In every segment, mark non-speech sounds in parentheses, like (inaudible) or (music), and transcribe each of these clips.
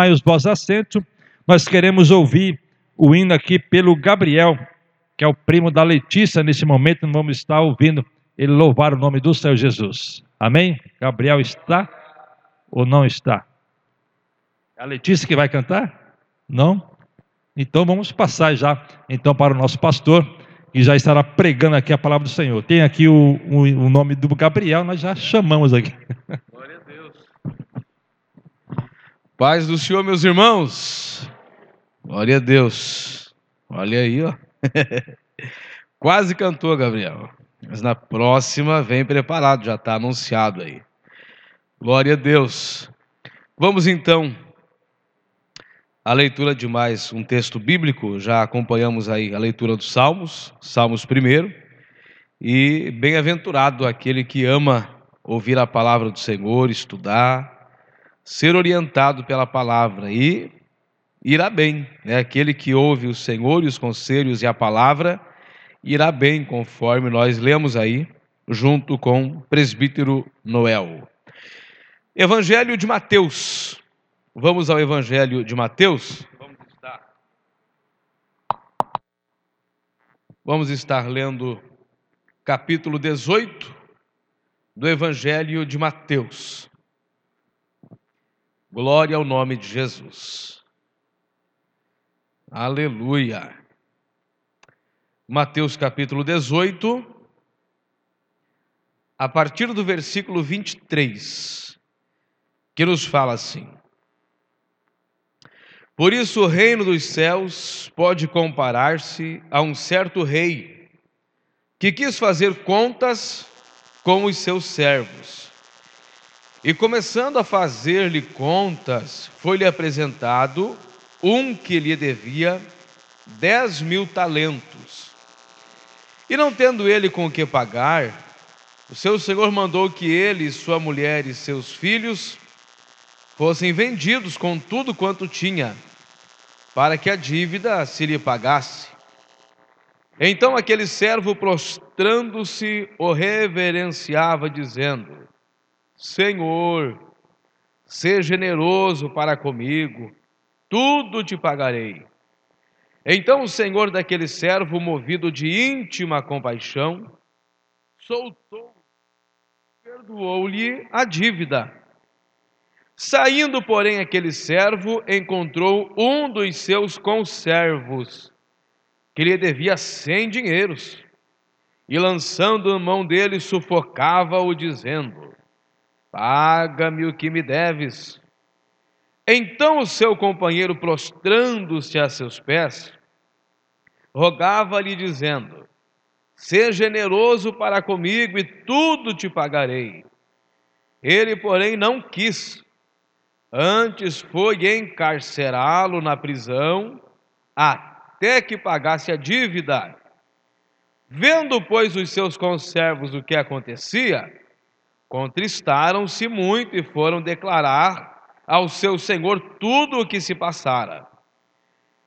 tomai os vossos assentos, nós queremos ouvir o hino aqui pelo Gabriel, que é o primo da Letícia nesse momento, nós vamos estar ouvindo ele louvar o nome do Senhor Jesus. Amém? Gabriel está ou não está? É a Letícia que vai cantar? Não? Então vamos passar já então para o nosso pastor, que já estará pregando aqui a palavra do Senhor. Tem aqui o, o, o nome do Gabriel, nós já chamamos aqui. (laughs) Paz do Senhor, meus irmãos. Glória a Deus. Olha aí, ó. (laughs) Quase cantou, Gabriel. Mas na próxima vem preparado, já está anunciado aí. Glória a Deus. Vamos então à leitura de mais um texto bíblico. Já acompanhamos aí a leitura dos Salmos, Salmos primeiro. E bem-aventurado aquele que ama ouvir a palavra do Senhor, estudar, ser orientado pela palavra e irá bem. Né? Aquele que ouve o Senhor e os conselhos e a palavra irá bem, conforme nós lemos aí, junto com o presbítero Noel. Evangelho de Mateus. Vamos ao Evangelho de Mateus. Vamos estar, Vamos estar lendo capítulo 18 do Evangelho de Mateus. Glória ao nome de Jesus. Aleluia. Mateus capítulo 18, a partir do versículo 23, que nos fala assim: Por isso o reino dos céus pode comparar-se a um certo rei que quis fazer contas com os seus servos. E começando a fazer-lhe contas, foi-lhe apresentado um que lhe devia dez mil talentos. E não tendo ele com o que pagar, o seu senhor mandou que ele, sua mulher e seus filhos fossem vendidos com tudo quanto tinha, para que a dívida se lhe pagasse. Então aquele servo, prostrando-se, o reverenciava, dizendo: Senhor, seja generoso para comigo, tudo te pagarei. Então o senhor daquele servo, movido de íntima compaixão, soltou, perdoou-lhe a dívida. Saindo, porém, aquele servo encontrou um dos seus conservos, que lhe devia cem dinheiros, e lançando a mão dele, sufocava-o, dizendo: Paga-me o que me deves. Então o seu companheiro, prostrando-se a seus pés, rogava-lhe, dizendo: Seja generoso para comigo e tudo te pagarei. Ele, porém, não quis. Antes foi encarcerá-lo na prisão até que pagasse a dívida. Vendo, pois, os seus conservos o que acontecia, contristaram-se muito e foram declarar ao seu senhor tudo o que se passara.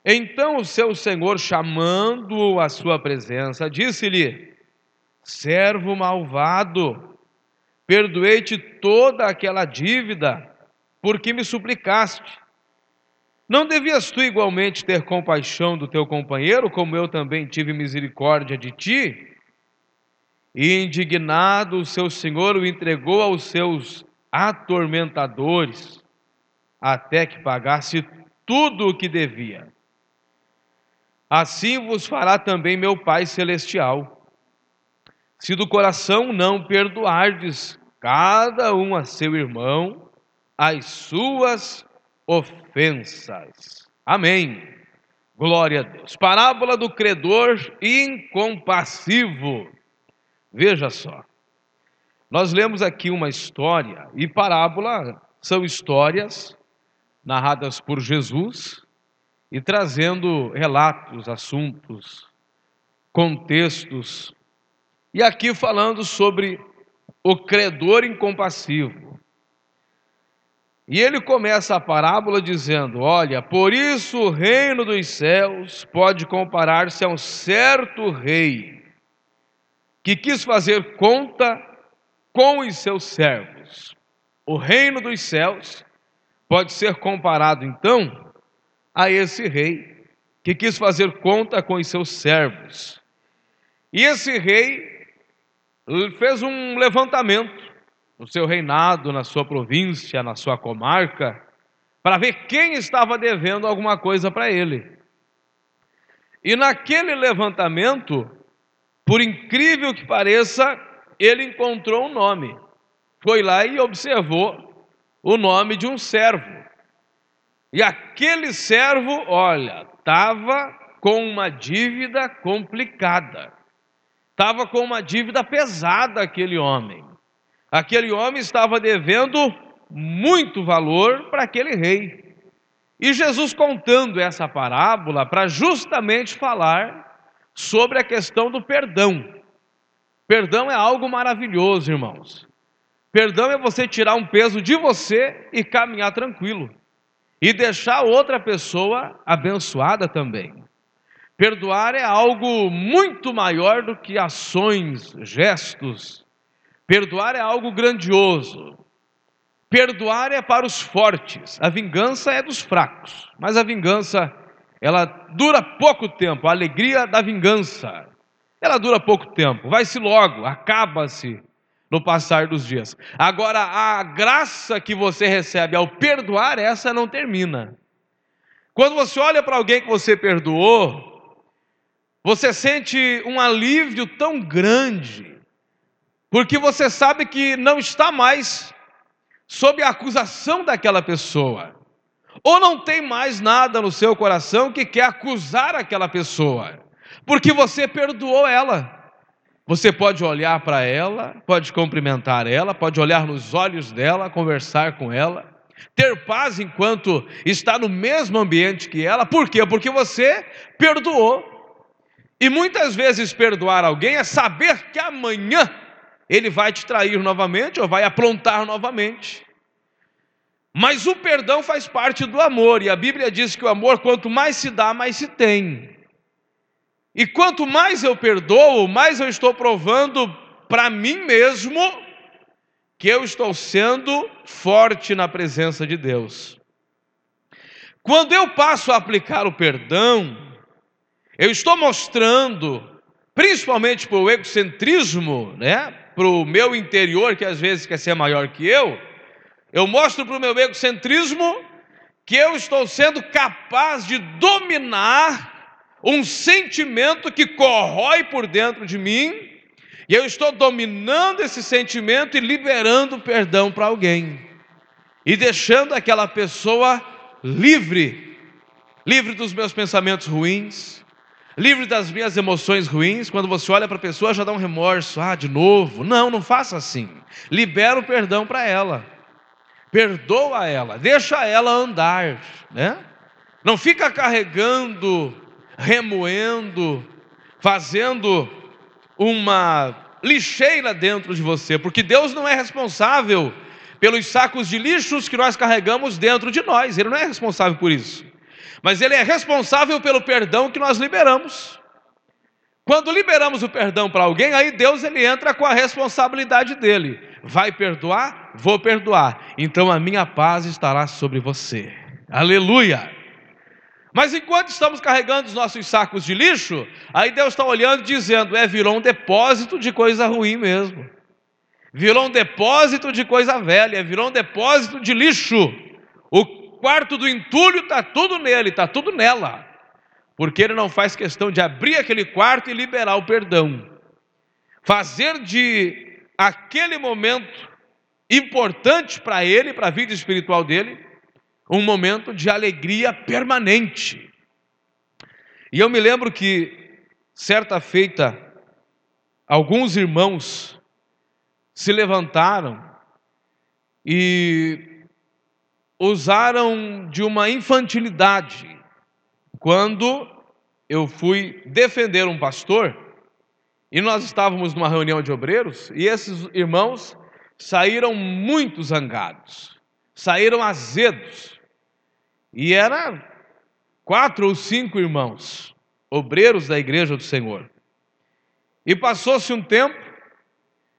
Então o seu senhor, chamando-o à sua presença, disse-lhe: Servo malvado, perdoei-te toda aquela dívida, porque me suplicaste. Não devias tu igualmente ter compaixão do teu companheiro, como eu também tive misericórdia de ti? E indignado, o seu senhor o entregou aos seus atormentadores até que pagasse tudo o que devia. Assim vos fará também meu Pai Celestial, se do coração não perdoardes cada um a seu irmão as suas ofensas. Amém. Glória a Deus. Parábola do credor incompassivo. Veja só. Nós lemos aqui uma história, e parábola são histórias narradas por Jesus e trazendo relatos, assuntos, contextos. E aqui falando sobre o credor incompassivo. E ele começa a parábola dizendo: Olha, por isso o reino dos céus pode comparar-se a um certo rei que quis fazer conta com os seus servos. O reino dos céus pode ser comparado então a esse rei que quis fazer conta com os seus servos. E esse rei fez um levantamento no seu reinado, na sua província, na sua comarca, para ver quem estava devendo alguma coisa para ele. E naquele levantamento, por incrível que pareça, ele encontrou um nome. Foi lá e observou o nome de um servo. E aquele servo, olha, estava com uma dívida complicada. Estava com uma dívida pesada aquele homem. Aquele homem estava devendo muito valor para aquele rei. E Jesus contando essa parábola para justamente falar sobre a questão do perdão. Perdão é algo maravilhoso, irmãos. Perdão é você tirar um peso de você e caminhar tranquilo. E deixar outra pessoa abençoada também. Perdoar é algo muito maior do que ações, gestos. Perdoar é algo grandioso. Perdoar é para os fortes, a vingança é dos fracos. Mas a vingança, ela dura pouco tempo, a alegria da vingança. Ela dura pouco tempo, vai-se logo, acaba-se no passar dos dias. Agora, a graça que você recebe ao perdoar, essa não termina. Quando você olha para alguém que você perdoou, você sente um alívio tão grande, porque você sabe que não está mais sob a acusação daquela pessoa, ou não tem mais nada no seu coração que quer acusar aquela pessoa, porque você perdoou ela. Você pode olhar para ela, pode cumprimentar ela, pode olhar nos olhos dela, conversar com ela, ter paz enquanto está no mesmo ambiente que ela. Por quê? Porque você perdoou. E muitas vezes perdoar alguém é saber que amanhã ele vai te trair novamente ou vai aprontar novamente. Mas o perdão faz parte do amor, e a Bíblia diz que o amor, quanto mais se dá, mais se tem. E quanto mais eu perdoo, mais eu estou provando para mim mesmo que eu estou sendo forte na presença de Deus. Quando eu passo a aplicar o perdão, eu estou mostrando, principalmente para o egocentrismo, né? para o meu interior, que às vezes quer ser maior que eu, eu mostro para o meu egocentrismo que eu estou sendo capaz de dominar um sentimento que corrói por dentro de mim, e eu estou dominando esse sentimento e liberando perdão para alguém, e deixando aquela pessoa livre, livre dos meus pensamentos ruins, livre das minhas emoções ruins. Quando você olha para a pessoa, já dá um remorso, ah, de novo. Não, não faça assim. Libera o perdão para ela, perdoa ela, deixa ela andar, né? Não fica carregando, remoendo, fazendo uma lixeira dentro de você, porque Deus não é responsável pelos sacos de lixos que nós carregamos dentro de nós, Ele não é responsável por isso mas ele é responsável pelo perdão que nós liberamos. Quando liberamos o perdão para alguém, aí Deus ele entra com a responsabilidade dele. Vai perdoar? Vou perdoar. Então a minha paz estará sobre você. Aleluia! Mas enquanto estamos carregando os nossos sacos de lixo, aí Deus está olhando dizendo: é, virou um depósito de coisa ruim mesmo. Virou um depósito de coisa velha, virou um depósito de lixo. O quarto do entulho está tudo nele, está tudo nela. Porque ele não faz questão de abrir aquele quarto e liberar o perdão. Fazer de aquele momento importante para ele, para a vida espiritual dele, um momento de alegria permanente. E eu me lembro que, certa feita, alguns irmãos se levantaram e usaram de uma infantilidade quando eu fui defender um pastor e nós estávamos numa reunião de obreiros e esses irmãos saíram muito zangados, saíram azedos. E era quatro ou cinco irmãos, obreiros da igreja do Senhor. E passou-se um tempo,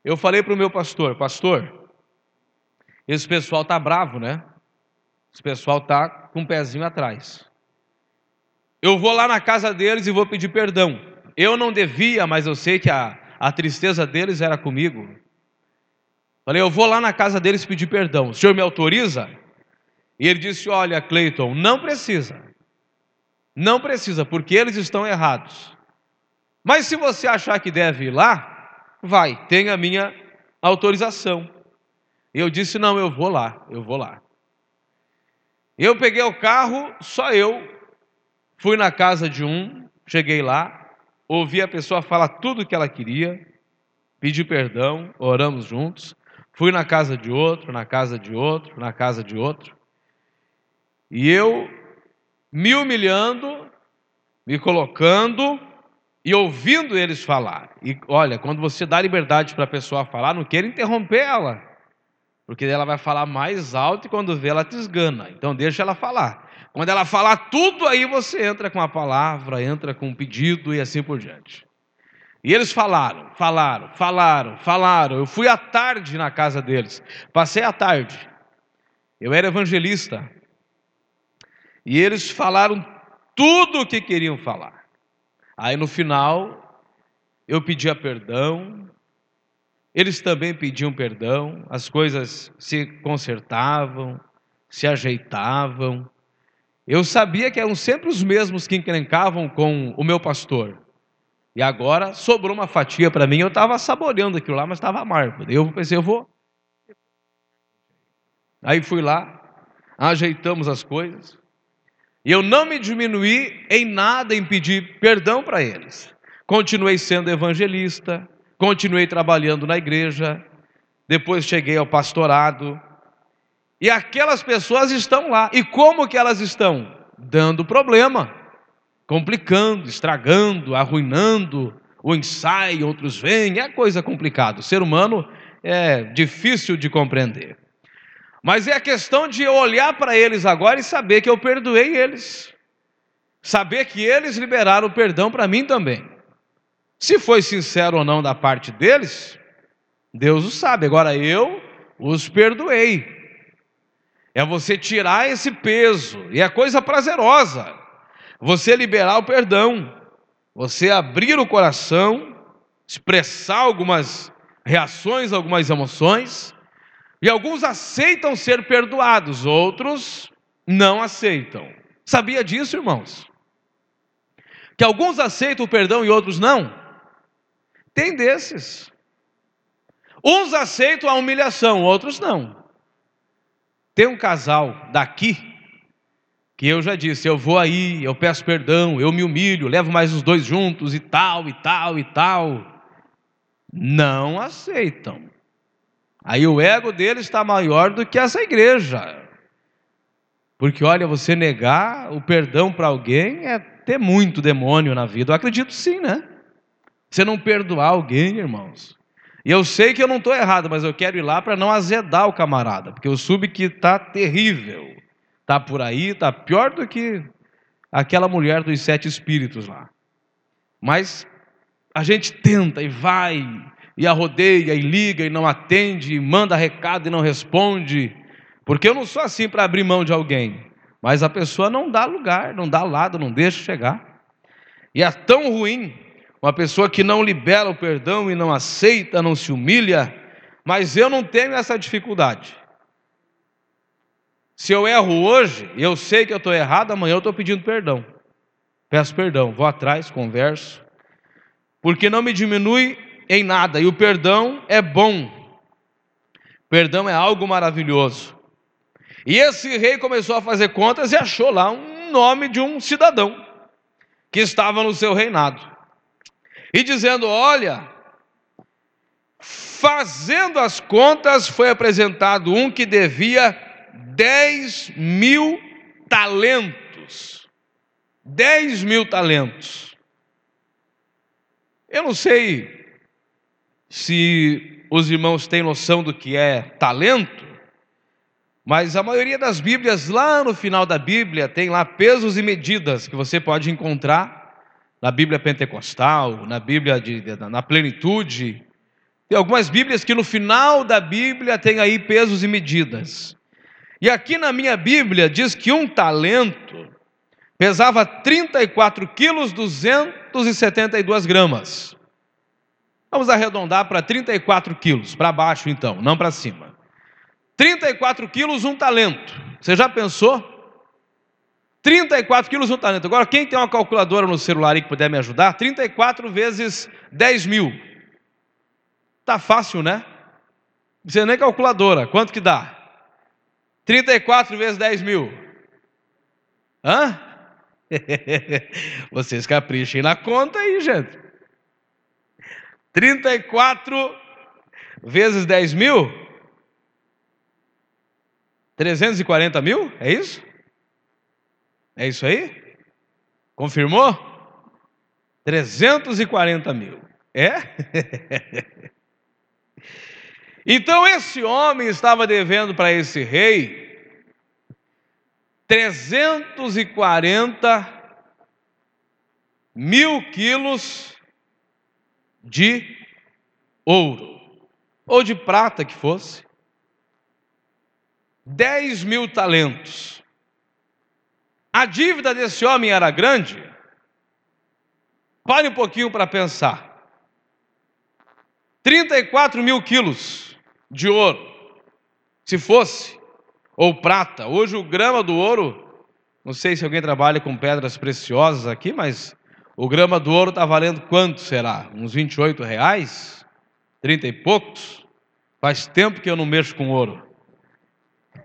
eu falei para o meu pastor: Pastor, esse pessoal está bravo, né? Esse pessoal está com um pezinho atrás. Eu vou lá na casa deles e vou pedir perdão. Eu não devia, mas eu sei que a, a tristeza deles era comigo. Falei, eu vou lá na casa deles pedir perdão. O senhor me autoriza? E ele disse: Olha, Cleiton, não precisa. Não precisa, porque eles estão errados. Mas se você achar que deve ir lá, vai, tem a minha autorização. Eu disse: Não, eu vou lá, eu vou lá. Eu peguei o carro, só eu, fui na casa de um, cheguei lá, ouvi a pessoa falar tudo o que ela queria, pedi perdão, oramos juntos, fui na casa de outro, na casa de outro, na casa de outro, e eu me humilhando, me colocando e ouvindo eles falar. E olha, quando você dá liberdade para a pessoa falar, não queira interromper ela. Porque ela vai falar mais alto e quando vê ela te esgana. Então deixa ela falar. Quando ela falar tudo, aí você entra com a palavra, entra com um pedido e assim por diante. E eles falaram, falaram, falaram, falaram. Eu fui à tarde na casa deles. Passei a tarde. Eu era evangelista. E eles falaram tudo o que queriam falar. Aí no final, eu pedia perdão, eles também pediam perdão, as coisas se consertavam, se ajeitavam. Eu sabia que eram sempre os mesmos que encrencavam com o meu pastor. E agora sobrou uma fatia para mim, eu estava saboreando aquilo lá, mas estava amargo. Eu pensei, eu vou. Aí fui lá, ajeitamos as coisas. E eu não me diminuí em nada em pedir perdão para eles. Continuei sendo evangelista, continuei trabalhando na igreja, depois cheguei ao pastorado, e aquelas pessoas estão lá. E como que elas estão? Dando problema, complicando, estragando, arruinando o ensaio, outros vêm, é coisa complicada. O ser humano é difícil de compreender. Mas é a questão de olhar para eles agora e saber que eu perdoei eles. Saber que eles liberaram o perdão para mim também. Se foi sincero ou não da parte deles, Deus o sabe. Agora eu os perdoei. É você tirar esse peso, e é coisa prazerosa. Você liberar o perdão, você abrir o coração, expressar algumas reações, algumas emoções, e alguns aceitam ser perdoados, outros não aceitam. Sabia disso, irmãos? Que alguns aceitam o perdão e outros não? Tem desses. Uns aceitam a humilhação, outros não. Tem um casal daqui que eu já disse, eu vou aí, eu peço perdão, eu me humilho, levo mais os dois juntos e tal, e tal, e tal. Não aceitam. Aí o ego deles está maior do que essa igreja. Porque olha, você negar o perdão para alguém é ter muito demônio na vida. Eu acredito sim, né? Você não perdoar alguém, irmãos. E eu sei que eu não estou errado, mas eu quero ir lá para não azedar o camarada, porque eu soube que está terrível. Está por aí, está pior do que aquela mulher dos sete espíritos lá. Mas a gente tenta e vai, e arrodeia, e liga, e não atende, e manda recado e não responde. Porque eu não sou assim para abrir mão de alguém. Mas a pessoa não dá lugar, não dá lado, não deixa chegar. E é tão ruim uma pessoa que não libera o perdão e não aceita, não se humilha, mas eu não tenho essa dificuldade. Se eu erro hoje, eu sei que eu estou errado, amanhã eu estou pedindo perdão. Peço perdão, vou atrás, converso, porque não me diminui em nada, e o perdão é bom. Perdão é algo maravilhoso. E esse rei começou a fazer contas e achou lá um nome de um cidadão que estava no seu reinado e dizendo: Olha, fazendo as contas, foi apresentado um que devia 10 mil talentos. 10 mil talentos. Eu não sei se os irmãos têm noção do que é talento, mas a maioria das Bíblias, lá no final da Bíblia, tem lá pesos e medidas que você pode encontrar na Bíblia pentecostal, na Bíblia de, na plenitude. Tem algumas Bíblias que no final da Bíblia tem aí pesos e medidas. E aqui na minha Bíblia diz que um talento pesava 34 quilos 272 gramas. Vamos arredondar para 34 quilos, para baixo então, não para cima. 34 quilos, um talento. Você já pensou? 34 quilos, um talento. Agora, quem tem uma calculadora no celular e que puder me ajudar, 34 vezes 10 mil. Tá fácil, né? Não precisa nem calculadora. Quanto que dá? 34 vezes 10 mil. Hã? (laughs) Vocês caprichem na conta aí, gente. 34 vezes 10 mil? 340 mil? É isso? É isso aí? Confirmou? 340 mil. É? (laughs) então esse homem estava devendo para esse rei 340 mil quilos de ouro, ou de prata que fosse, 10 mil talentos. A dívida desse homem era grande? Pare um pouquinho para pensar. 34 mil quilos de ouro, se fosse, ou prata. Hoje o grama do ouro, não sei se alguém trabalha com pedras preciosas aqui, mas o grama do ouro está valendo quanto será? Uns 28 reais? 30 e poucos? Faz tempo que eu não mexo com ouro.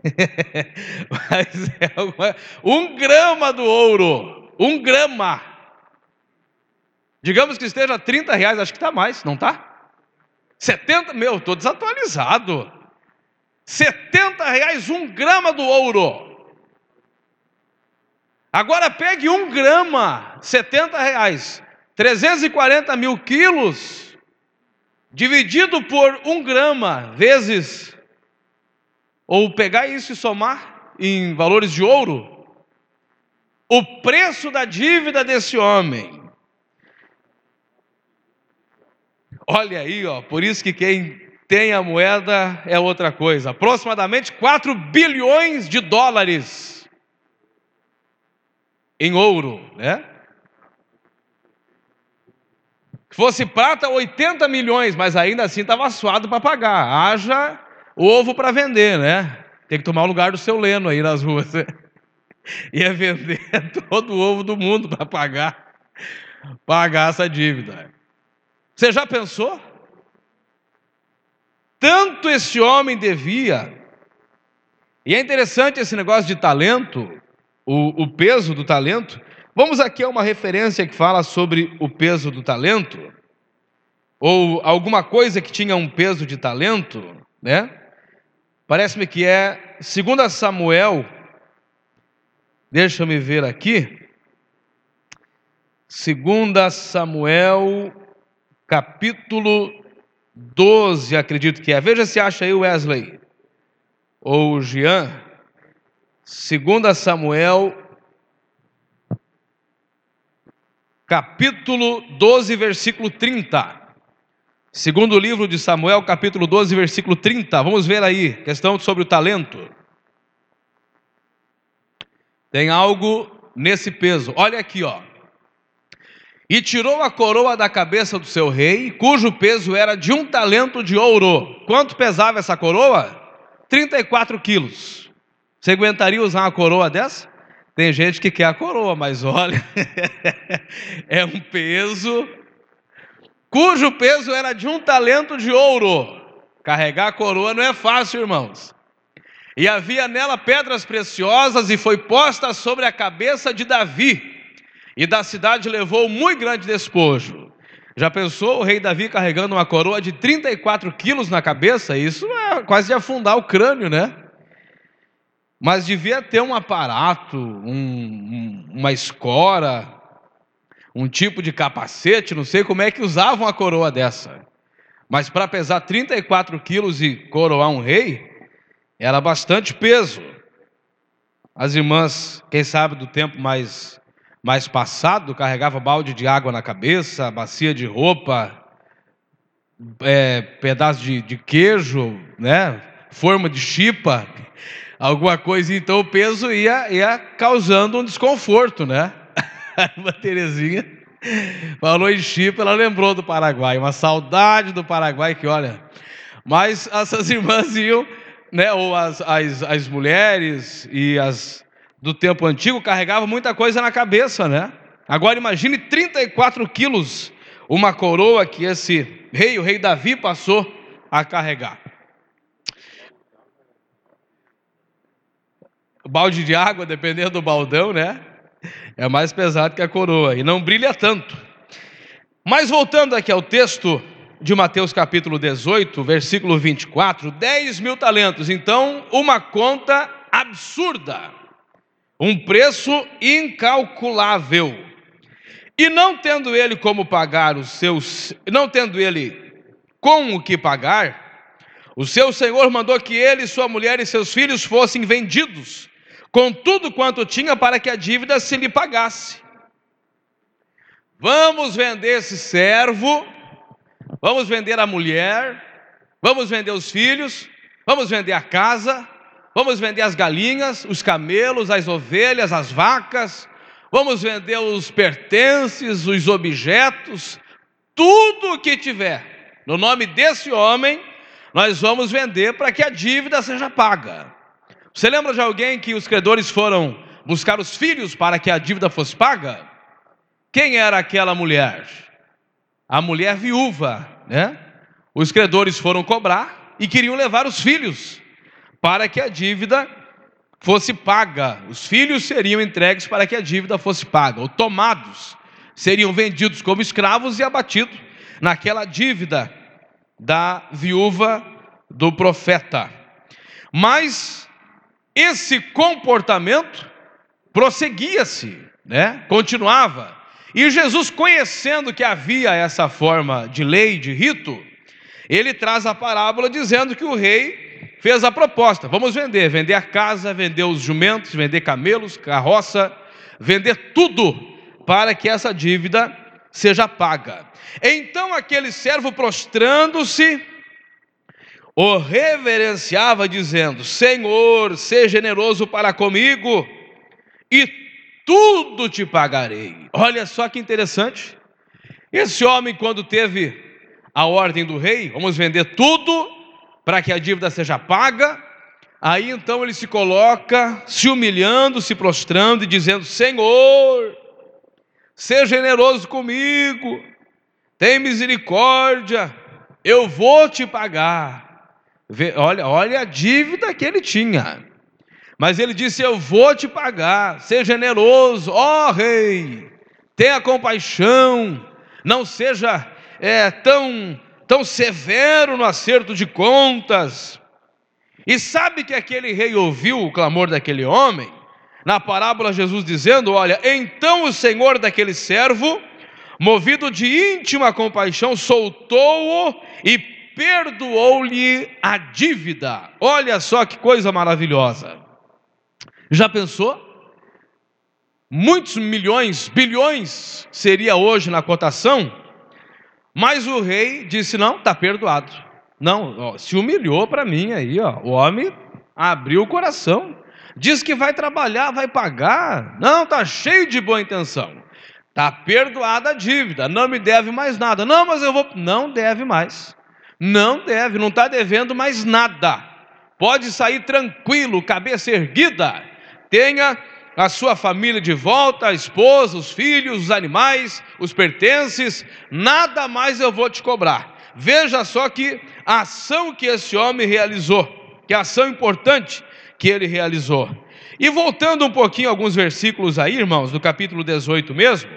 (laughs) Mas é uma, um grama do ouro, um grama. Digamos que esteja 30 reais, acho que está mais, não está? 70, meu, estou desatualizado. 70 reais um grama do ouro. Agora pegue um grama, 70 reais, 340 mil quilos, dividido por um grama, vezes, ou pegar isso e somar em valores de ouro, o preço da dívida desse homem. Olha aí, ó, por isso que quem tem a moeda é outra coisa. Aproximadamente 4 bilhões de dólares em ouro, né? Se fosse prata, 80 milhões, mas ainda assim estava suado para pagar. Haja ovo para vender, né? Tem que tomar o lugar do seu Leno aí nas ruas. Ia (laughs) vender (laughs) todo o ovo do mundo para pagar, pagar essa dívida. Você já pensou? Tanto esse homem devia. E é interessante esse negócio de talento, o, o peso do talento. Vamos aqui a uma referência que fala sobre o peso do talento, ou alguma coisa que tinha um peso de talento, né? Parece-me que é 2 Samuel, deixa me ver aqui, 2 Samuel, capítulo 12, acredito que é. Veja se acha aí Wesley, ou Jean. 2 Samuel, capítulo 12, versículo 30. Segundo livro de Samuel, capítulo 12, versículo 30. Vamos ver aí, questão sobre o talento. Tem algo nesse peso. Olha aqui, ó. E tirou a coroa da cabeça do seu rei, cujo peso era de um talento de ouro. Quanto pesava essa coroa? 34 quilos. Você aguentaria usar uma coroa dessa? Tem gente que quer a coroa, mas olha, (laughs) é um peso, cujo peso era de um talento de ouro. Carregar a coroa não é fácil, irmãos. E havia nela pedras preciosas, e foi posta sobre a cabeça de Davi. E da cidade levou muito grande despojo. Já pensou o rei Davi carregando uma coroa de 34 quilos na cabeça? Isso é quase de afundar o crânio, né? mas devia ter um aparato, um, um, uma escora, um tipo de capacete, não sei como é que usavam a coroa dessa. Mas para pesar 34 quilos e coroar um rei, era bastante peso. As irmãs, quem sabe do tempo mais, mais passado, carregavam balde de água na cabeça, bacia de roupa, é, pedaço de, de queijo, né? forma de chipa (laughs) alguma coisa, então o peso ia, ia causando um desconforto, né? Uma Terezinha falou em chip, ela lembrou do Paraguai, uma saudade do Paraguai que olha. Mas essas (laughs) irmãs iam, né, ou as, as, as mulheres e as do tempo antigo carregavam muita coisa na cabeça, né? Agora imagine 34 quilos, uma coroa que esse rei, o rei Davi, passou a carregar. balde de água, dependendo do baldão, né? É mais pesado que a coroa e não brilha tanto. Mas voltando aqui ao texto de Mateus capítulo 18, versículo 24: 10 mil talentos. Então, uma conta absurda, um preço incalculável. E não tendo ele como pagar os seus, não tendo ele com o que pagar, o seu senhor mandou que ele, sua mulher e seus filhos fossem vendidos com tudo quanto tinha para que a dívida se lhe pagasse. Vamos vender esse servo, vamos vender a mulher, vamos vender os filhos, vamos vender a casa, vamos vender as galinhas, os camelos, as ovelhas, as vacas, vamos vender os pertences, os objetos, tudo o que tiver. No nome desse homem, nós vamos vender para que a dívida seja paga. Você lembra de alguém que os credores foram buscar os filhos para que a dívida fosse paga? Quem era aquela mulher? A mulher viúva, né? Os credores foram cobrar e queriam levar os filhos para que a dívida fosse paga. Os filhos seriam entregues para que a dívida fosse paga, ou tomados, seriam vendidos como escravos e abatidos naquela dívida da viúva do profeta. Mas esse comportamento prosseguia-se, né? continuava. E Jesus, conhecendo que havia essa forma de lei, de rito, ele traz a parábola dizendo que o rei fez a proposta: vamos vender, vender a casa, vender os jumentos, vender camelos, carroça, vender tudo para que essa dívida seja paga. Então aquele servo prostrando-se, o reverenciava, dizendo: Senhor, seja generoso para comigo, e tudo te pagarei. Olha só que interessante. Esse homem, quando teve a ordem do rei, vamos vender tudo para que a dívida seja paga. Aí então ele se coloca se humilhando, se prostrando e dizendo: Senhor, seja generoso comigo, tem misericórdia, eu vou te pagar. Olha, olha a dívida que ele tinha. Mas ele disse: Eu vou te pagar, seja generoso, ó rei, tenha compaixão, não seja é, tão, tão severo no acerto de contas. E sabe que aquele rei ouviu o clamor daquele homem? Na parábola, Jesus dizendo: Olha, então o senhor daquele servo, movido de íntima compaixão, soltou-o e perdoou-lhe a dívida. Olha só que coisa maravilhosa. Já pensou? Muitos milhões, bilhões seria hoje na cotação, mas o rei disse: não, está perdoado. Não, ó, se humilhou para mim aí, ó. O homem abriu o coração, diz que vai trabalhar, vai pagar. Não, está cheio de boa intenção. Está perdoada a dívida, não me deve mais nada. Não, mas eu vou. Não deve mais. Não deve, não está devendo mais nada. Pode sair tranquilo, cabeça erguida. Tenha a sua família de volta, a esposa, os filhos, os animais, os pertences, nada mais eu vou te cobrar. Veja só que a ação que esse homem realizou, que ação importante que ele realizou. E voltando um pouquinho alguns versículos aí, irmãos, do capítulo 18 mesmo,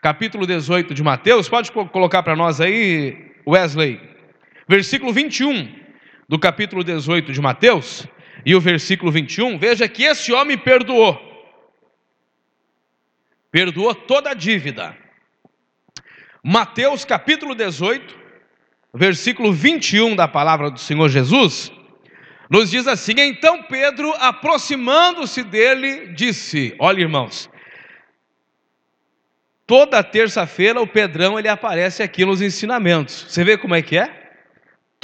capítulo 18 de Mateus, pode colocar para nós aí, Wesley versículo 21 do capítulo 18 de Mateus, e o versículo 21, veja que esse homem perdoou, perdoou toda a dívida. Mateus capítulo 18, versículo 21 da palavra do Senhor Jesus, nos diz assim: Então Pedro, aproximando-se dele, disse: Olha, irmãos, toda terça-feira o Pedrão ele aparece aqui nos ensinamentos. Você vê como é que é?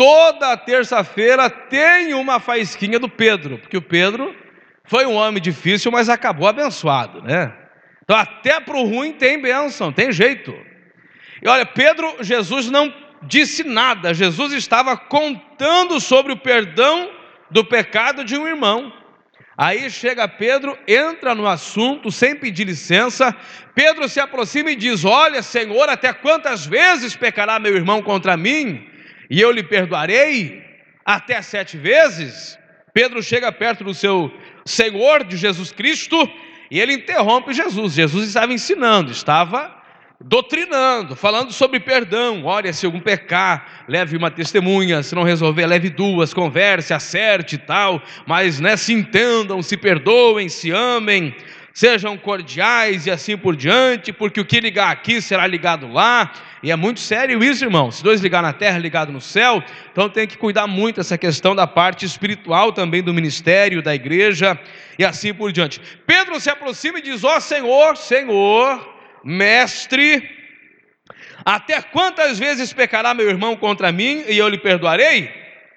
Toda terça-feira tem uma faísquinha do Pedro, porque o Pedro foi um homem difícil, mas acabou abençoado, né? Então, até para o ruim tem bênção, tem jeito. E olha, Pedro, Jesus não disse nada, Jesus estava contando sobre o perdão do pecado de um irmão. Aí chega Pedro, entra no assunto sem pedir licença. Pedro se aproxima e diz: Olha, Senhor, até quantas vezes pecará meu irmão contra mim? E eu lhe perdoarei? Até sete vezes? Pedro chega perto do seu Senhor de Jesus Cristo e ele interrompe Jesus. Jesus estava ensinando, estava doutrinando, falando sobre perdão. Olha, se algum pecar, leve uma testemunha, se não resolver, leve duas, converse, acerte e tal, mas né, se entendam, se perdoem, se amem, sejam cordiais e assim por diante, porque o que ligar aqui será ligado lá, e é muito sério isso, irmão. Se dois ligar na terra, ligado no céu, então tem que cuidar muito essa questão da parte espiritual também do ministério, da igreja e assim por diante. Pedro se aproxima e diz: Ó oh, Senhor, Senhor, Mestre, até quantas vezes pecará meu irmão contra mim e eu lhe perdoarei?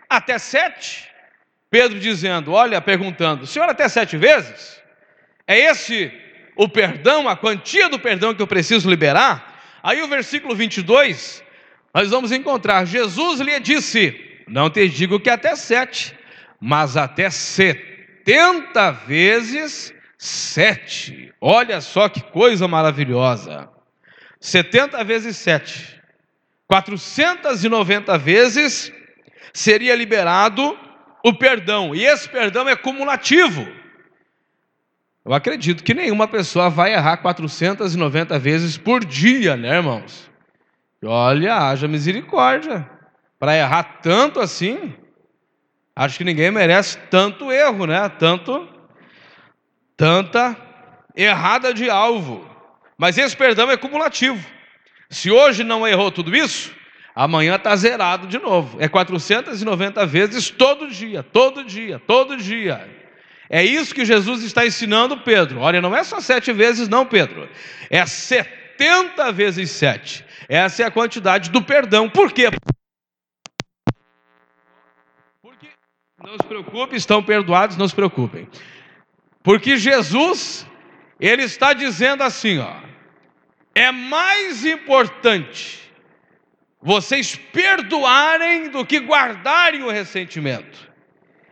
Até sete. Pedro dizendo, olha, perguntando, Senhor, até sete vezes? É esse o perdão, a quantia do perdão que eu preciso liberar? Aí o versículo 22, nós vamos encontrar, Jesus lhe disse, não te digo que até sete, mas até setenta vezes sete. Olha só que coisa maravilhosa. 70 vezes 7. 490 vezes seria liberado o perdão. E esse perdão é cumulativo. Eu acredito que nenhuma pessoa vai errar 490 vezes por dia, né, irmãos? Olha, haja misericórdia. Para errar tanto assim, acho que ninguém merece tanto erro, né? Tanto tanta errada de alvo. Mas esse perdão é cumulativo. Se hoje não errou tudo isso, amanhã está zerado de novo. É 490 vezes todo dia, todo dia, todo dia. É isso que Jesus está ensinando Pedro. Olha, não é só sete vezes, não, Pedro. É 70 vezes sete. Essa é a quantidade do perdão. Por quê? Porque não se preocupe, estão perdoados, não se preocupem. Porque Jesus, ele está dizendo assim, ó, é mais importante vocês perdoarem do que guardarem o ressentimento.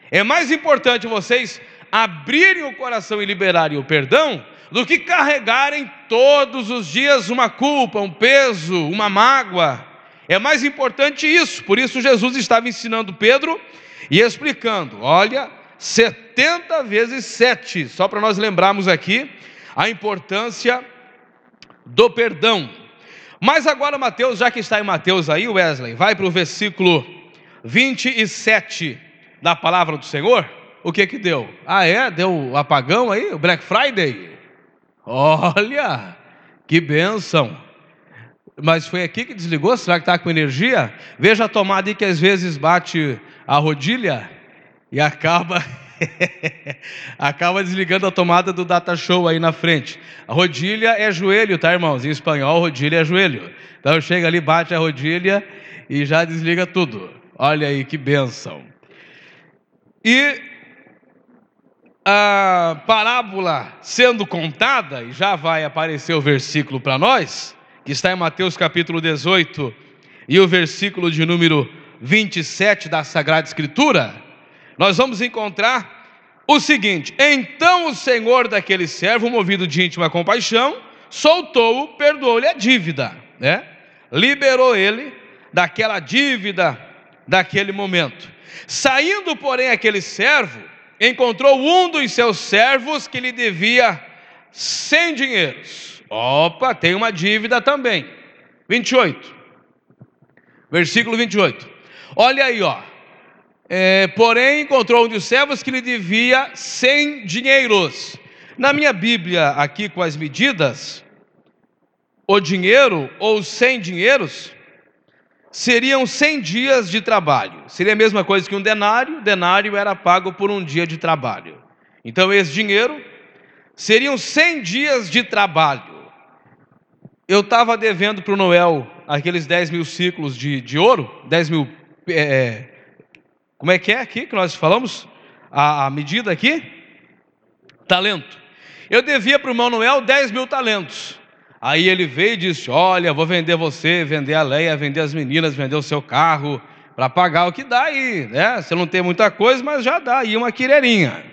É mais importante vocês abrirem o coração e liberarem o perdão do que carregarem todos os dias uma culpa, um peso, uma mágoa. É mais importante isso. Por isso Jesus estava ensinando Pedro e explicando: olha, 70 vezes 7, só para nós lembrarmos aqui a importância do perdão. Mas agora, Mateus, já que está em Mateus aí, Wesley, vai para o versículo 27 da palavra do Senhor. O que que deu? Ah, é? Deu o apagão aí? O Black Friday? Olha, que bênção. Mas foi aqui que desligou? Será que está com energia? Veja a tomada aí que às vezes bate a rodilha e acaba (laughs) acaba desligando a tomada do data show aí na frente. A rodilha é joelho, tá, irmãos? Em espanhol, rodilha é joelho. Então chega ali, bate a rodilha e já desliga tudo. Olha aí que benção. E a parábola sendo contada, e já vai aparecer o versículo para nós, que está em Mateus capítulo 18 e o versículo de número 27 da Sagrada Escritura nós vamos encontrar o seguinte: então o senhor daquele servo, movido de íntima compaixão, soltou-o, perdoou-lhe a dívida, né? Liberou ele daquela dívida daquele momento. Saindo, porém, aquele servo, encontrou um dos seus servos que lhe devia cem dinheiros. Opa, tem uma dívida também. 28. Versículo 28. Olha aí, ó. É, porém, encontrou um dos servos que lhe devia cem dinheiros. Na minha Bíblia, aqui com as medidas, o dinheiro ou cem dinheiros seriam cem dias de trabalho. Seria a mesma coisa que um denário. Denário era pago por um dia de trabalho. Então, esse dinheiro seriam cem dias de trabalho. Eu estava devendo para o Noel aqueles 10 mil ciclos de, de ouro, 10 mil é, como é que é aqui que nós falamos? A, a medida aqui? Talento. Eu devia para o Manuel 10 mil talentos. Aí ele veio e disse: Olha, vou vender você, vender a Leia, vender as meninas, vender o seu carro, para pagar o que dá aí, né? Você não tem muita coisa, mas já dá aí uma quireirinha.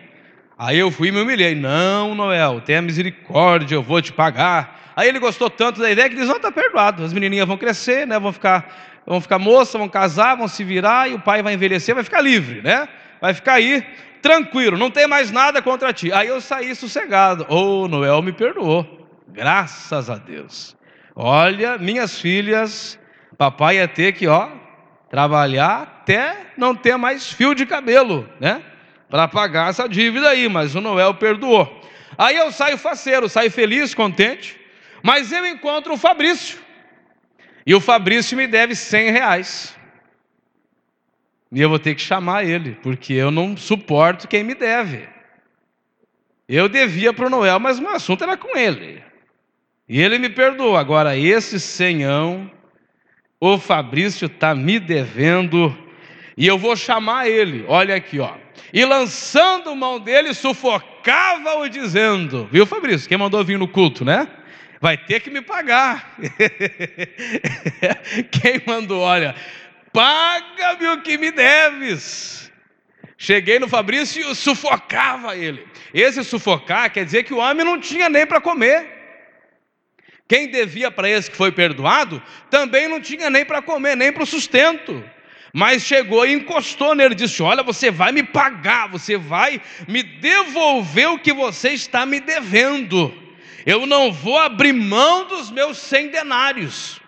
Aí eu fui e me humilhei: Não, Noel, tenha misericórdia, eu vou te pagar. Aí ele gostou tanto da ideia que disse: Não, está perdoado. As menininhas vão crescer, né? Vão ficar, vão ficar moças, vão casar, vão se virar e o pai vai envelhecer, vai ficar livre, né? Vai ficar aí tranquilo, não tem mais nada contra ti. Aí eu saí sossegado. Oh, Noel me perdoou. Graças a Deus. Olha, minhas filhas, papai ia ter que, ó, trabalhar até não ter mais fio de cabelo, né? Para pagar essa dívida aí, mas o Noel perdoou. Aí eu saio faceiro, saio feliz, contente, mas eu encontro o Fabrício. E o Fabrício me deve 100 reais. E eu vou ter que chamar ele, porque eu não suporto quem me deve. Eu devia para o Noel, mas o assunto era com ele. E ele me perdoou. Agora, esse senhão, o Fabrício está me devendo, e eu vou chamar ele. Olha aqui, ó. E lançando mão dele, sufocava-o dizendo: Viu, Fabrício? Quem mandou vir no culto, né? Vai ter que me pagar. (laughs) Quem mandou, olha, paga-me o que me deves. Cheguei no Fabrício e sufocava ele. Esse sufocar quer dizer que o homem não tinha nem para comer. Quem devia para esse que foi perdoado, também não tinha nem para comer, nem para o sustento. Mas chegou e encostou nele, disse: Olha, você vai me pagar, você vai me devolver o que você está me devendo. Eu não vou abrir mão dos meus cem denários,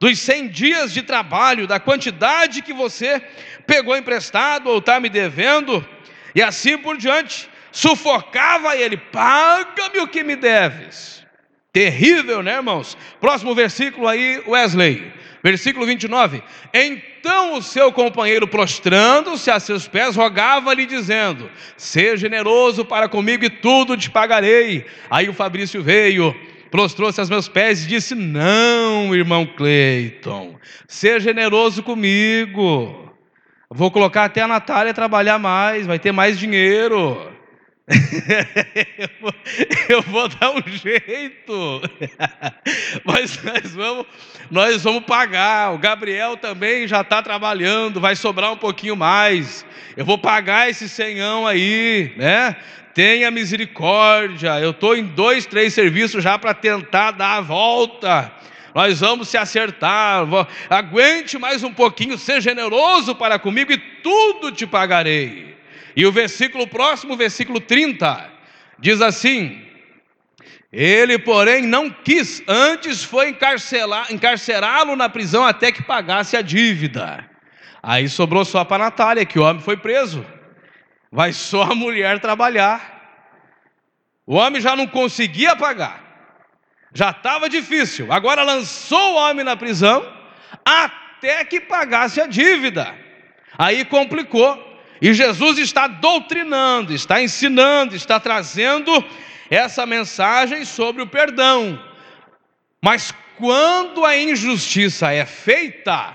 dos cem dias de trabalho, da quantidade que você pegou emprestado ou está me devendo, e assim por diante. Sufocava ele: Paga-me o que me deves. Terrível, né, irmãos? Próximo versículo aí, Wesley. Versículo 29. Então o seu companheiro, prostrando-se a seus pés, rogava-lhe, dizendo: Seja generoso para comigo e tudo te pagarei. Aí o Fabrício veio, prostrou-se aos meus pés e disse: Não, irmão Cleiton, seja generoso comigo. Vou colocar até a Natália trabalhar mais, vai ter mais dinheiro. (laughs) eu, vou, dar um jeito, (laughs) mas nós vamos, nós vamos pagar. O Gabriel também já está trabalhando, vai sobrar um pouquinho mais. Eu vou pagar esse senhão aí, né? Tenha misericórdia. Eu estou em dois, três serviços já para tentar dar a volta. Nós vamos se acertar. Aguente mais um pouquinho, seja generoso para comigo e tudo te pagarei. E o versículo próximo, versículo 30, diz assim: Ele, porém, não quis, antes foi encarcerá-lo na prisão até que pagasse a dívida. Aí sobrou só para Natália, que o homem foi preso. Vai só a mulher trabalhar. O homem já não conseguia pagar. Já estava difícil. Agora lançou o homem na prisão até que pagasse a dívida. Aí complicou. E Jesus está doutrinando, está ensinando, está trazendo essa mensagem sobre o perdão. Mas quando a injustiça é feita,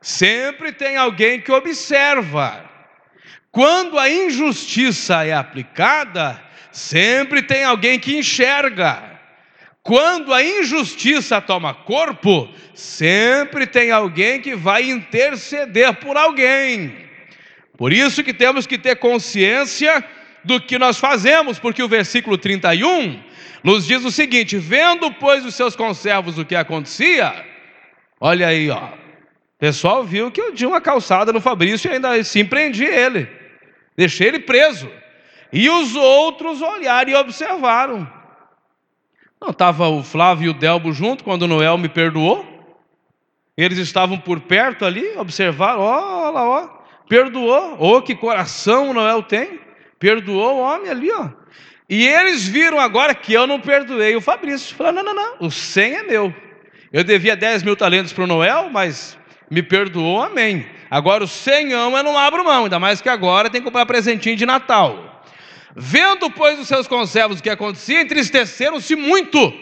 sempre tem alguém que observa. Quando a injustiça é aplicada, sempre tem alguém que enxerga. Quando a injustiça toma corpo, sempre tem alguém que vai interceder por alguém. Por isso que temos que ter consciência do que nós fazemos, porque o versículo 31 nos diz o seguinte: vendo, pois, os seus conservos o que acontecia, olha aí, ó. O pessoal viu que eu tinha uma calçada no Fabrício e ainda assim prendi ele, deixei ele preso. E os outros olharam e observaram. Não estava o Flávio e o Delbo junto quando Noel me perdoou? Eles estavam por perto ali, observaram, ó, lá, ó. Perdoou. Oh, que coração Noel tem. Perdoou o homem ali, ó. E eles viram agora que eu não perdoei o Fabrício. Falaram: não, não, não, o 100 é meu. Eu devia 10 mil talentos para o Noel, mas me perdoou, amém. Agora o 100 eu não abro mão, ainda mais que agora tem que comprar presentinho de Natal. Vendo, pois, os seus conservos o que acontecia, entristeceram-se muito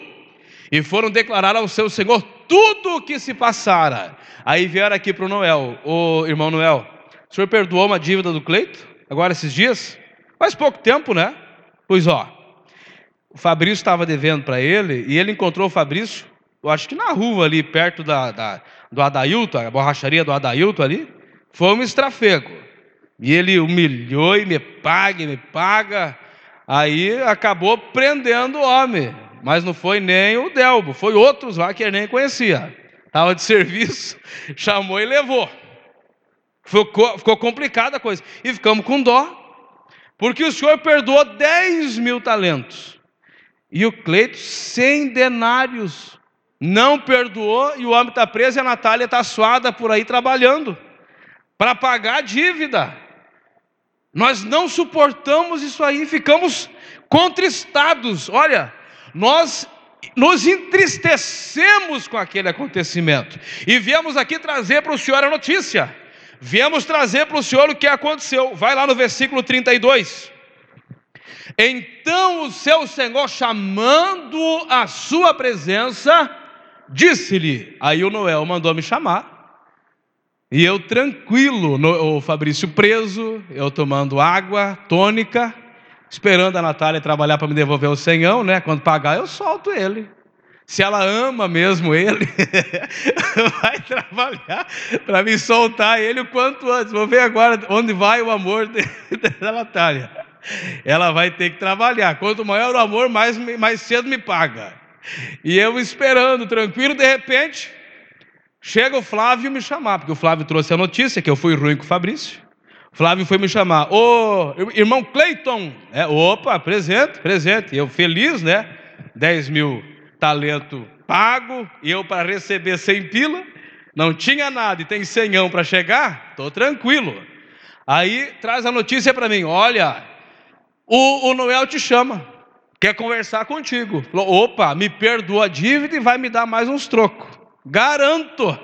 e foram declarar ao seu senhor tudo o que se passara. Aí vieram aqui para o Noel, o irmão Noel, o senhor perdoou uma dívida do Cleito, agora esses dias? Faz pouco tempo, né? Pois ó, o Fabrício estava devendo para ele, e ele encontrou o Fabrício, eu acho que na rua ali, perto da, da do Adailton, a borracharia do Adailton ali, foi um estrafego. E ele humilhou e me paga, e me paga. Aí acabou prendendo o homem. Mas não foi nem o Delbo, foi outros lá que ele nem conhecia. Estava de serviço, (laughs) chamou e levou. Ficou, ficou complicada a coisa. E ficamos com dó, porque o senhor perdoou 10 mil talentos. E o Cleito, 100 denários. Não perdoou e o homem está preso e a Natália está suada por aí trabalhando para pagar a dívida. Nós não suportamos isso aí, ficamos contristados. Olha, nós nos entristecemos com aquele acontecimento e viemos aqui trazer para o senhor a notícia. Viemos trazer para o senhor o que aconteceu. Vai lá no versículo 32. Então o seu senhor, chamando a sua presença, disse-lhe. Aí o Noel mandou me chamar. E eu tranquilo, o Fabrício preso, eu tomando água tônica, esperando a Natália trabalhar para me devolver o senhão, né? Quando pagar, eu solto ele. Se ela ama mesmo ele, (laughs) vai trabalhar para me soltar ele o quanto antes. Vou ver agora onde vai o amor da (laughs) Natália. Ela vai ter que trabalhar. Quanto maior o amor, mais, mais cedo me paga. E eu esperando, tranquilo, de repente, Chega o Flávio me chamar, porque o Flávio trouxe a notícia que eu fui ruim com o Fabrício. O Flávio foi me chamar, ô irmão Cleiton, é, opa, presente, presente. Eu feliz, né? 10 mil talento pago, e eu para receber 100 pila, não tinha nada e tem senhão para chegar, estou tranquilo. Aí traz a notícia para mim: olha, o, o Noel te chama, quer conversar contigo. Falou, opa, me perdoa a dívida e vai me dar mais uns trocos. Garanto.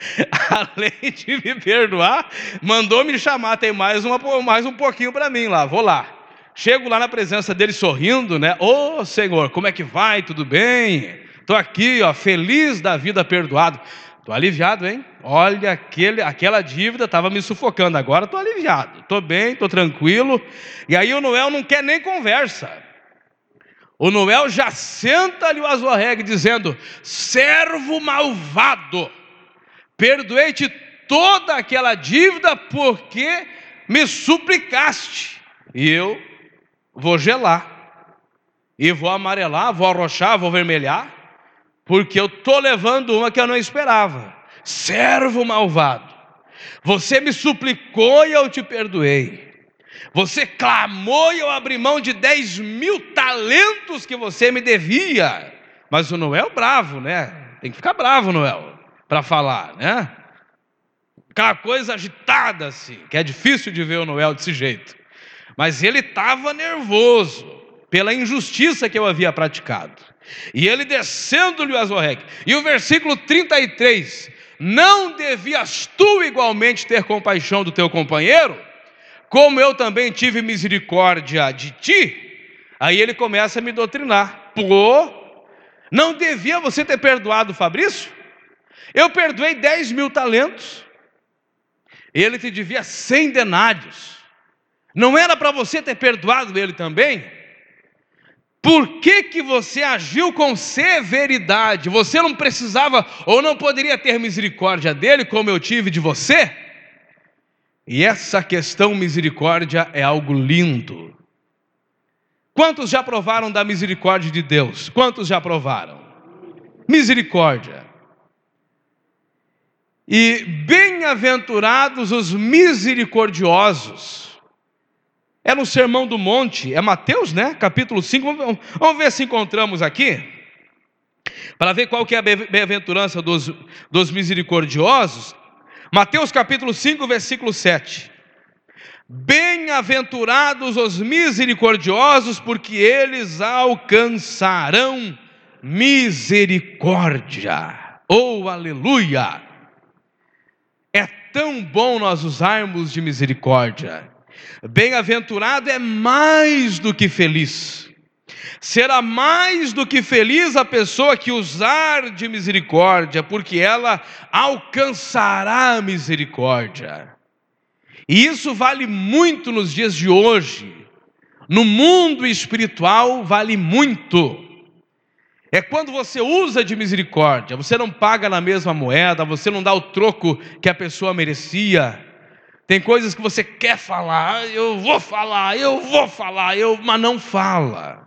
(laughs) Além de me perdoar, mandou me chamar. Tem mais, uma, mais um pouquinho para mim lá. Vou lá. Chego lá na presença dele sorrindo, né? Ô oh, Senhor, como é que vai? Tudo bem? Estou aqui, ó, feliz da vida perdoado. Estou aliviado, hein? Olha, aquele, aquela dívida estava me sufocando. Agora estou aliviado. Estou bem, estou tranquilo. E aí o Noel não quer nem conversa. O Noel já senta-lhe o azorregue, dizendo: servo malvado, perdoei-te toda aquela dívida porque me suplicaste. E eu vou gelar, e vou amarelar, vou arrochar, vou vermelhar, porque eu estou levando uma que eu não esperava. Servo malvado, você me suplicou e eu te perdoei. Você clamou e eu abri mão de 10 mil talentos que você me devia. Mas o Noel bravo, né? Tem que ficar bravo, Noel, para falar, né? Aquela coisa agitada assim, que é difícil de ver o Noel desse jeito. Mas ele estava nervoso pela injustiça que eu havia praticado. E ele descendo-lhe o azorreque. E o versículo 33: Não devias tu igualmente ter compaixão do teu companheiro? como eu também tive misericórdia de ti, aí ele começa a me doutrinar. Pô, não devia você ter perdoado Fabrício? Eu perdoei 10 mil talentos, ele te devia 100 denários, não era para você ter perdoado ele também? Por que, que você agiu com severidade? Você não precisava ou não poderia ter misericórdia dele, como eu tive de você? E essa questão misericórdia é algo lindo. Quantos já provaram da misericórdia de Deus? Quantos já provaram? Misericórdia. E bem-aventurados os misericordiosos. É no Sermão do Monte, é Mateus, né? Capítulo 5. Vamos, ver se encontramos aqui. Para ver qual que é a bem-aventurança dos, dos misericordiosos. Mateus capítulo 5, versículo 7. Bem-aventurados os misericordiosos, porque eles alcançarão misericórdia. Oh, aleluia! É tão bom nós usarmos de misericórdia. Bem-aventurado é mais do que feliz. Será mais do que feliz a pessoa que usar de misericórdia, porque ela alcançará a misericórdia. E isso vale muito nos dias de hoje. No mundo espiritual, vale muito. É quando você usa de misericórdia, você não paga na mesma moeda, você não dá o troco que a pessoa merecia. Tem coisas que você quer falar, eu vou falar, eu vou falar, eu, mas não fala.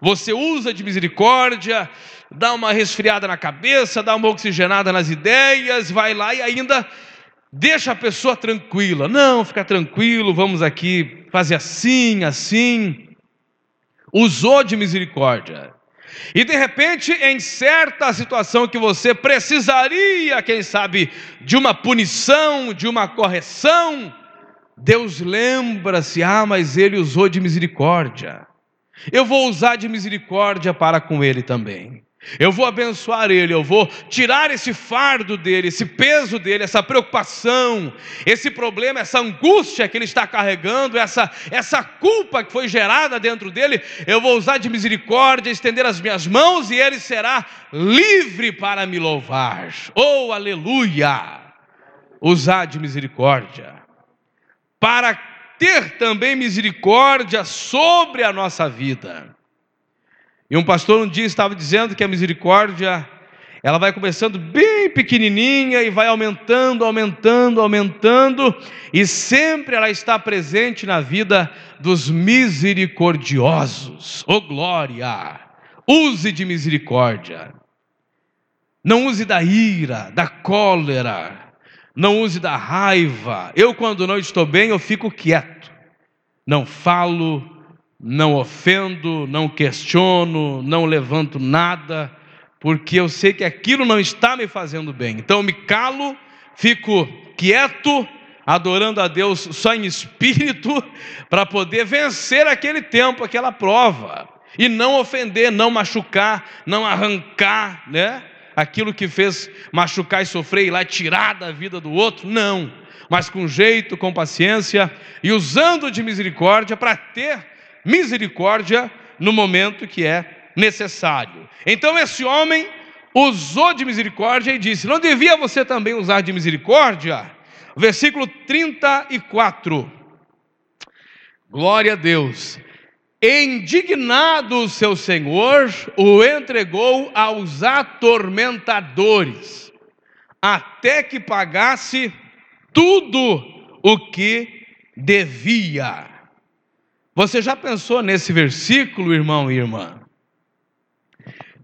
Você usa de misericórdia, dá uma resfriada na cabeça, dá uma oxigenada nas ideias, vai lá e ainda deixa a pessoa tranquila. Não, fica tranquilo, vamos aqui fazer assim, assim. Usou de misericórdia. E de repente, em certa situação que você precisaria, quem sabe, de uma punição, de uma correção, Deus lembra-se: ah, mas ele usou de misericórdia. Eu vou usar de misericórdia para com ele também. Eu vou abençoar ele, eu vou tirar esse fardo dele, esse peso dele, essa preocupação, esse problema, essa angústia que ele está carregando, essa, essa culpa que foi gerada dentro dele. Eu vou usar de misericórdia, estender as minhas mãos e ele será livre para me louvar. Oh, aleluia! Usar de misericórdia, para ter também misericórdia sobre a nossa vida. E um pastor um dia estava dizendo que a misericórdia, ela vai começando bem pequenininha e vai aumentando, aumentando, aumentando, e sempre ela está presente na vida dos misericordiosos. Oh glória! Use de misericórdia. Não use da ira, da cólera, não use da raiva. Eu, quando não estou bem, eu fico quieto, não falo, não ofendo, não questiono, não levanto nada, porque eu sei que aquilo não está me fazendo bem. Então eu me calo, fico quieto, adorando a Deus só em espírito, (laughs) para poder vencer aquele tempo, aquela prova, e não ofender, não machucar, não arrancar, né? Aquilo que fez machucar e sofrer e lá tirar da vida do outro, não, mas com jeito, com paciência e usando de misericórdia para ter misericórdia no momento que é necessário. Então esse homem usou de misericórdia e disse: Não devia você também usar de misericórdia? Versículo 34. Glória a Deus. Indignado o seu senhor, o entregou aos atormentadores, até que pagasse tudo o que devia. Você já pensou nesse versículo, irmão e irmã?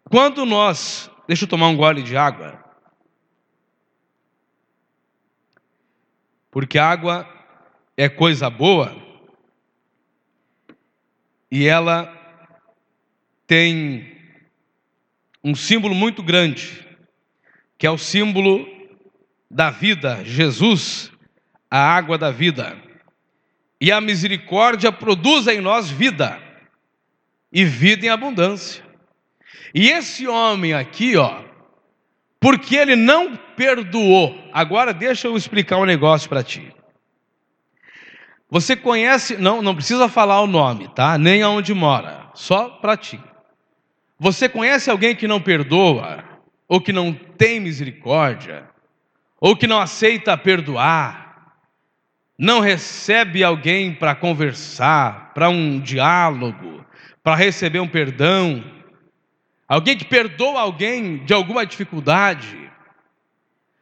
Quando nós, deixa eu tomar um gole de água, porque água é coisa boa e ela tem um símbolo muito grande, que é o símbolo da vida, Jesus, a água da vida. E a misericórdia produz em nós vida, e vida em abundância. E esse homem aqui, ó, porque ele não perdoou. Agora deixa eu explicar um negócio para ti. Você conhece, não, não precisa falar o nome, tá? Nem aonde mora, só para ti. Você conhece alguém que não perdoa, ou que não tem misericórdia, ou que não aceita perdoar? Não recebe alguém para conversar, para um diálogo, para receber um perdão, alguém que perdoa alguém de alguma dificuldade,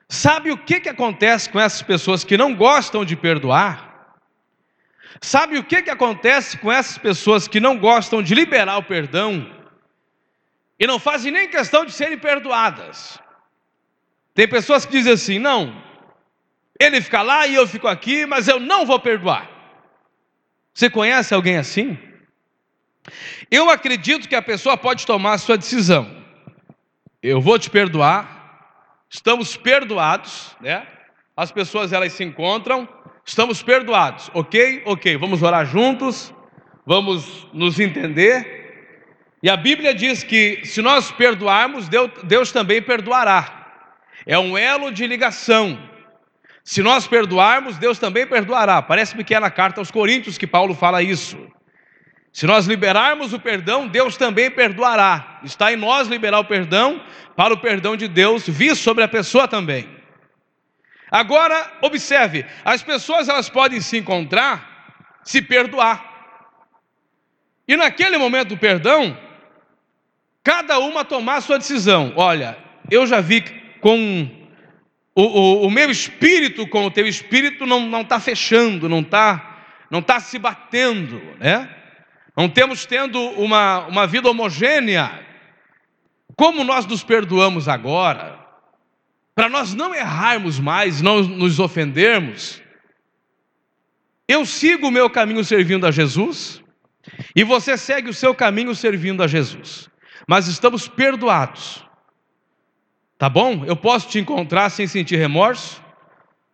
sabe o que, que acontece com essas pessoas que não gostam de perdoar? Sabe o que, que acontece com essas pessoas que não gostam de liberar o perdão e não fazem nem questão de serem perdoadas? Tem pessoas que dizem assim: não, ele fica lá e eu fico aqui, mas eu não vou perdoar. Você conhece alguém assim? Eu acredito que a pessoa pode tomar a sua decisão. Eu vou te perdoar. Estamos perdoados, né? As pessoas elas se encontram, estamos perdoados. OK? OK. Vamos orar juntos. Vamos nos entender. E a Bíblia diz que se nós perdoarmos, Deus, Deus também perdoará. É um elo de ligação. Se nós perdoarmos, Deus também perdoará. Parece-me que é na carta aos Coríntios que Paulo fala isso. Se nós liberarmos o perdão, Deus também perdoará. Está em nós liberar o perdão para o perdão de Deus vir sobre a pessoa também. Agora, observe, as pessoas elas podem se encontrar, se perdoar. E naquele momento do perdão, cada uma tomar sua decisão. Olha, eu já vi com o, o, o meu espírito com o teu espírito não está fechando, não está não tá se batendo, né? Não temos tendo uma, uma vida homogênea. Como nós nos perdoamos agora, para nós não errarmos mais, não nos ofendermos, eu sigo o meu caminho servindo a Jesus, e você segue o seu caminho servindo a Jesus, mas estamos perdoados. Tá bom? Eu posso te encontrar sem sentir remorso,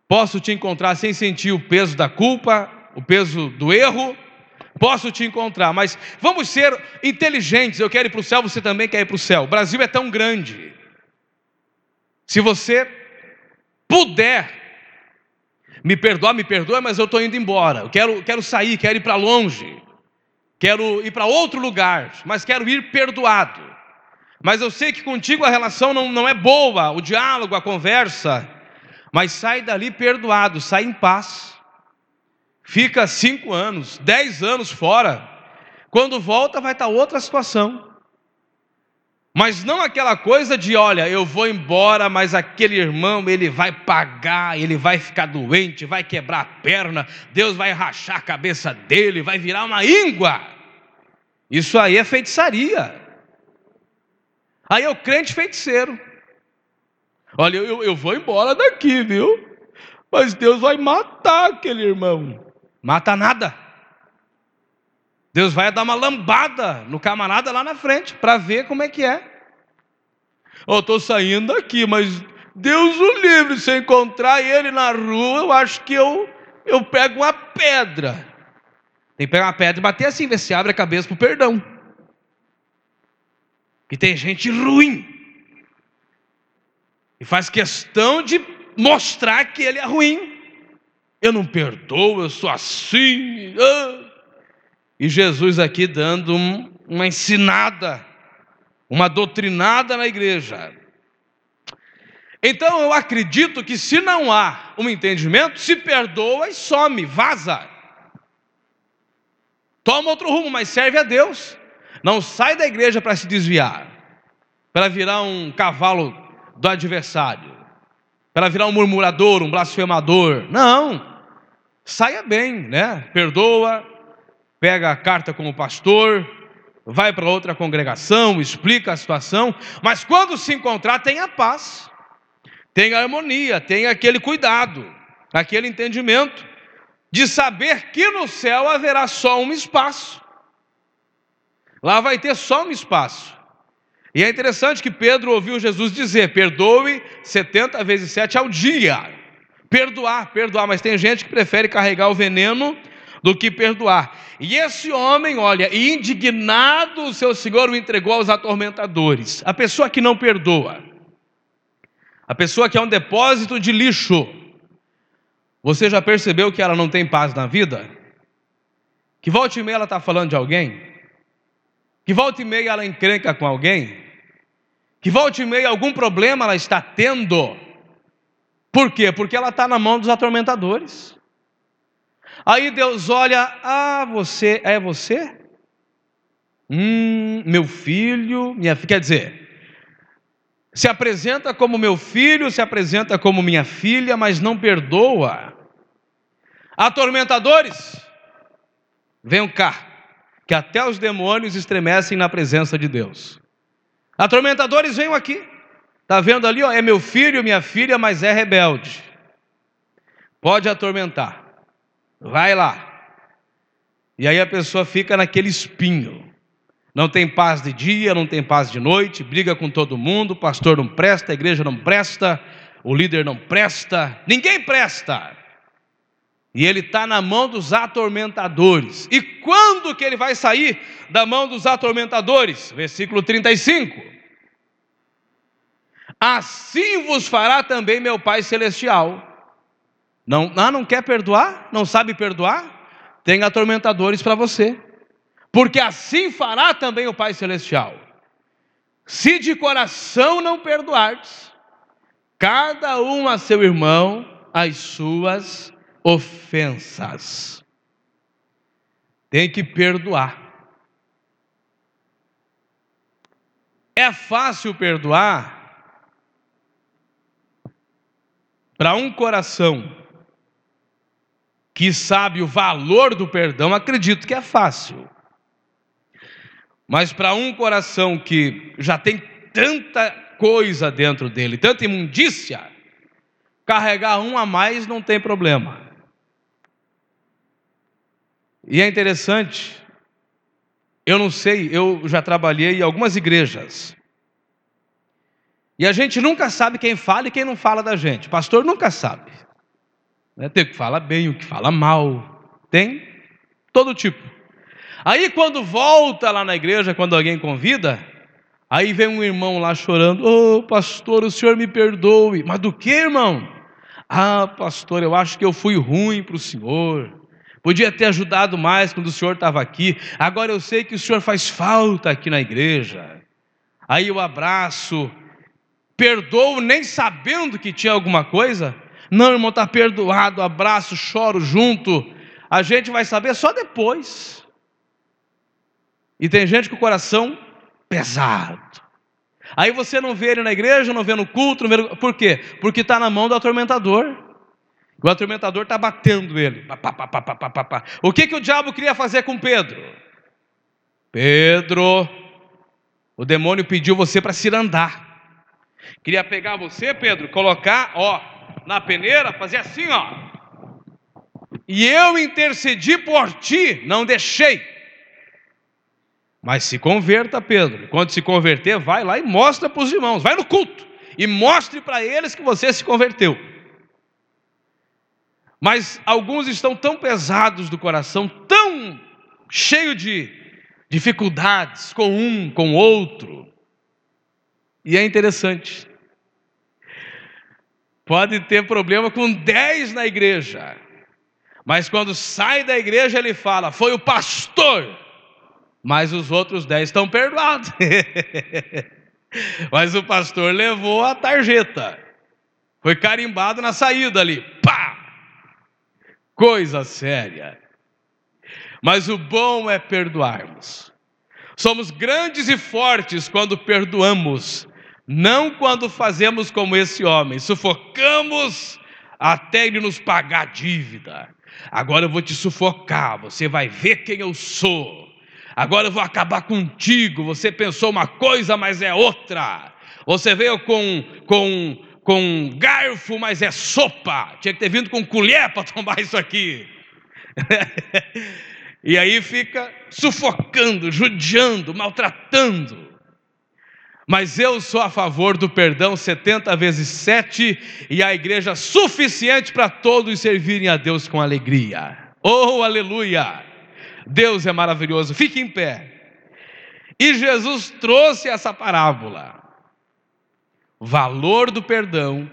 posso te encontrar sem sentir o peso da culpa, o peso do erro, posso te encontrar, mas vamos ser inteligentes. Eu quero ir para o céu, você também quer ir para o céu. O Brasil é tão grande. Se você puder me perdoar, me perdoa, mas eu estou indo embora. Eu quero, quero sair, quero ir para longe, quero ir para outro lugar, mas quero ir perdoado. Mas eu sei que contigo a relação não, não é boa, o diálogo, a conversa. Mas sai dali perdoado, sai em paz. Fica cinco anos, dez anos fora. Quando volta, vai estar outra situação. Mas não aquela coisa de, olha, eu vou embora, mas aquele irmão, ele vai pagar, ele vai ficar doente, vai quebrar a perna, Deus vai rachar a cabeça dele, vai virar uma íngua. Isso aí é feitiçaria. Aí é o crente feiticeiro. Olha, eu, eu vou embora daqui, viu? Mas Deus vai matar aquele irmão. Mata nada. Deus vai dar uma lambada no camarada lá na frente para ver como é que é. Eu estou saindo daqui, mas Deus o livre, se eu encontrar ele na rua, eu acho que eu, eu pego uma pedra. Tem que pegar uma pedra e bater assim, ver se abre a cabeça para o perdão. E tem gente ruim. E faz questão de mostrar que ele é ruim. Eu não perdoo, eu sou assim. Ah. E Jesus aqui dando um, uma ensinada, uma doutrinada na igreja. Então eu acredito que se não há um entendimento, se perdoa e some, vaza. Toma outro rumo, mas serve a Deus. Não sai da igreja para se desviar, para virar um cavalo do adversário, para virar um murmurador, um blasfemador. Não. Saia bem, né? Perdoa, pega a carta com o pastor, vai para outra congregação, explica a situação, mas quando se encontrar, tenha paz, tenha harmonia, tenha aquele cuidado, aquele entendimento de saber que no céu haverá só um espaço. Lá vai ter só um espaço. E é interessante que Pedro ouviu Jesus dizer: perdoe 70 vezes 7 ao dia. Perdoar, perdoar, mas tem gente que prefere carregar o veneno do que perdoar. E esse homem, olha, indignado, o seu senhor o entregou aos atormentadores. A pessoa que não perdoa, a pessoa que é um depósito de lixo, você já percebeu que ela não tem paz na vida? Que volta e meia ela está falando de alguém? Que volta e meia ela encrenca com alguém? Que volta e meia algum problema ela está tendo? Por quê? Porque ela está na mão dos atormentadores. Aí Deus olha, ah, você, é você? Hum, meu filho, minha quer dizer, se apresenta como meu filho, se apresenta como minha filha, mas não perdoa. Atormentadores, venham cá que até os demônios estremecem na presença de Deus. Atormentadores, venham aqui. Está vendo ali, ó, é meu filho, minha filha, mas é rebelde. Pode atormentar. Vai lá. E aí a pessoa fica naquele espinho. Não tem paz de dia, não tem paz de noite, briga com todo mundo, pastor não presta, a igreja não presta, o líder não presta, ninguém presta. E ele está na mão dos atormentadores. E quando que ele vai sair da mão dos atormentadores? Versículo 35. Assim vos fará também meu Pai Celestial. Não, ah, não quer perdoar? Não sabe perdoar? Tem atormentadores para você. porque assim fará também o Pai Celestial. Se de coração não perdoardes, cada um a seu irmão as suas ofensas. Tem que perdoar. É fácil perdoar para um coração que sabe o valor do perdão, acredito que é fácil. Mas para um coração que já tem tanta coisa dentro dele, tanta imundícia, carregar um a mais não tem problema. E é interessante, eu não sei, eu já trabalhei em algumas igrejas. E a gente nunca sabe quem fala e quem não fala da gente. Pastor nunca sabe. Né? Tem o que fala bem, o que fala mal. Tem todo tipo. Aí quando volta lá na igreja, quando alguém convida, aí vem um irmão lá chorando: Ô oh, pastor, o senhor me perdoe. Mas do que, irmão? Ah, pastor, eu acho que eu fui ruim para o senhor. Podia ter ajudado mais quando o senhor estava aqui. Agora eu sei que o senhor faz falta aqui na igreja. Aí eu abraço, perdoo nem sabendo que tinha alguma coisa. Não, irmão, está perdoado, abraço, choro junto. A gente vai saber só depois. E tem gente com o coração pesado. Aí você não vê ele na igreja, não vê no culto, vê no... por quê? Porque está na mão do atormentador. O atormentador está batendo ele. Pá, pá, pá, o que, que o diabo queria fazer com Pedro? Pedro, o demônio pediu você para se andar. Queria pegar você, Pedro, colocar, ó, na peneira, fazia assim, ó. E eu intercedi por ti, não deixei. Mas se converta, Pedro. Quando se converter, vai lá e mostra para os irmãos, vai no culto e mostre para eles que você se converteu. Mas alguns estão tão pesados do coração, tão cheio de dificuldades com um, com outro. E é interessante. Pode ter problema com 10 na igreja. Mas quando sai da igreja, ele fala: Foi o pastor. Mas os outros 10 estão perdoados. (laughs) Mas o pastor levou a tarjeta. Foi carimbado na saída ali. Pá! Coisa séria. Mas o bom é perdoarmos. Somos grandes e fortes quando perdoamos não quando fazemos como esse homem, sufocamos até ele nos pagar dívida. Agora eu vou te sufocar, você vai ver quem eu sou. Agora eu vou acabar contigo. Você pensou uma coisa, mas é outra. Você veio com, com, com garfo, mas é sopa. Tinha que ter vindo com colher para (laughs) tomar isso aqui. (laughs) e aí fica sufocando, judiando, maltratando. Mas eu sou a favor do perdão 70 vezes 7 e a igreja suficiente para todos servirem a Deus com alegria. Oh, aleluia! Deus é maravilhoso. Fique em pé. E Jesus trouxe essa parábola. Valor do perdão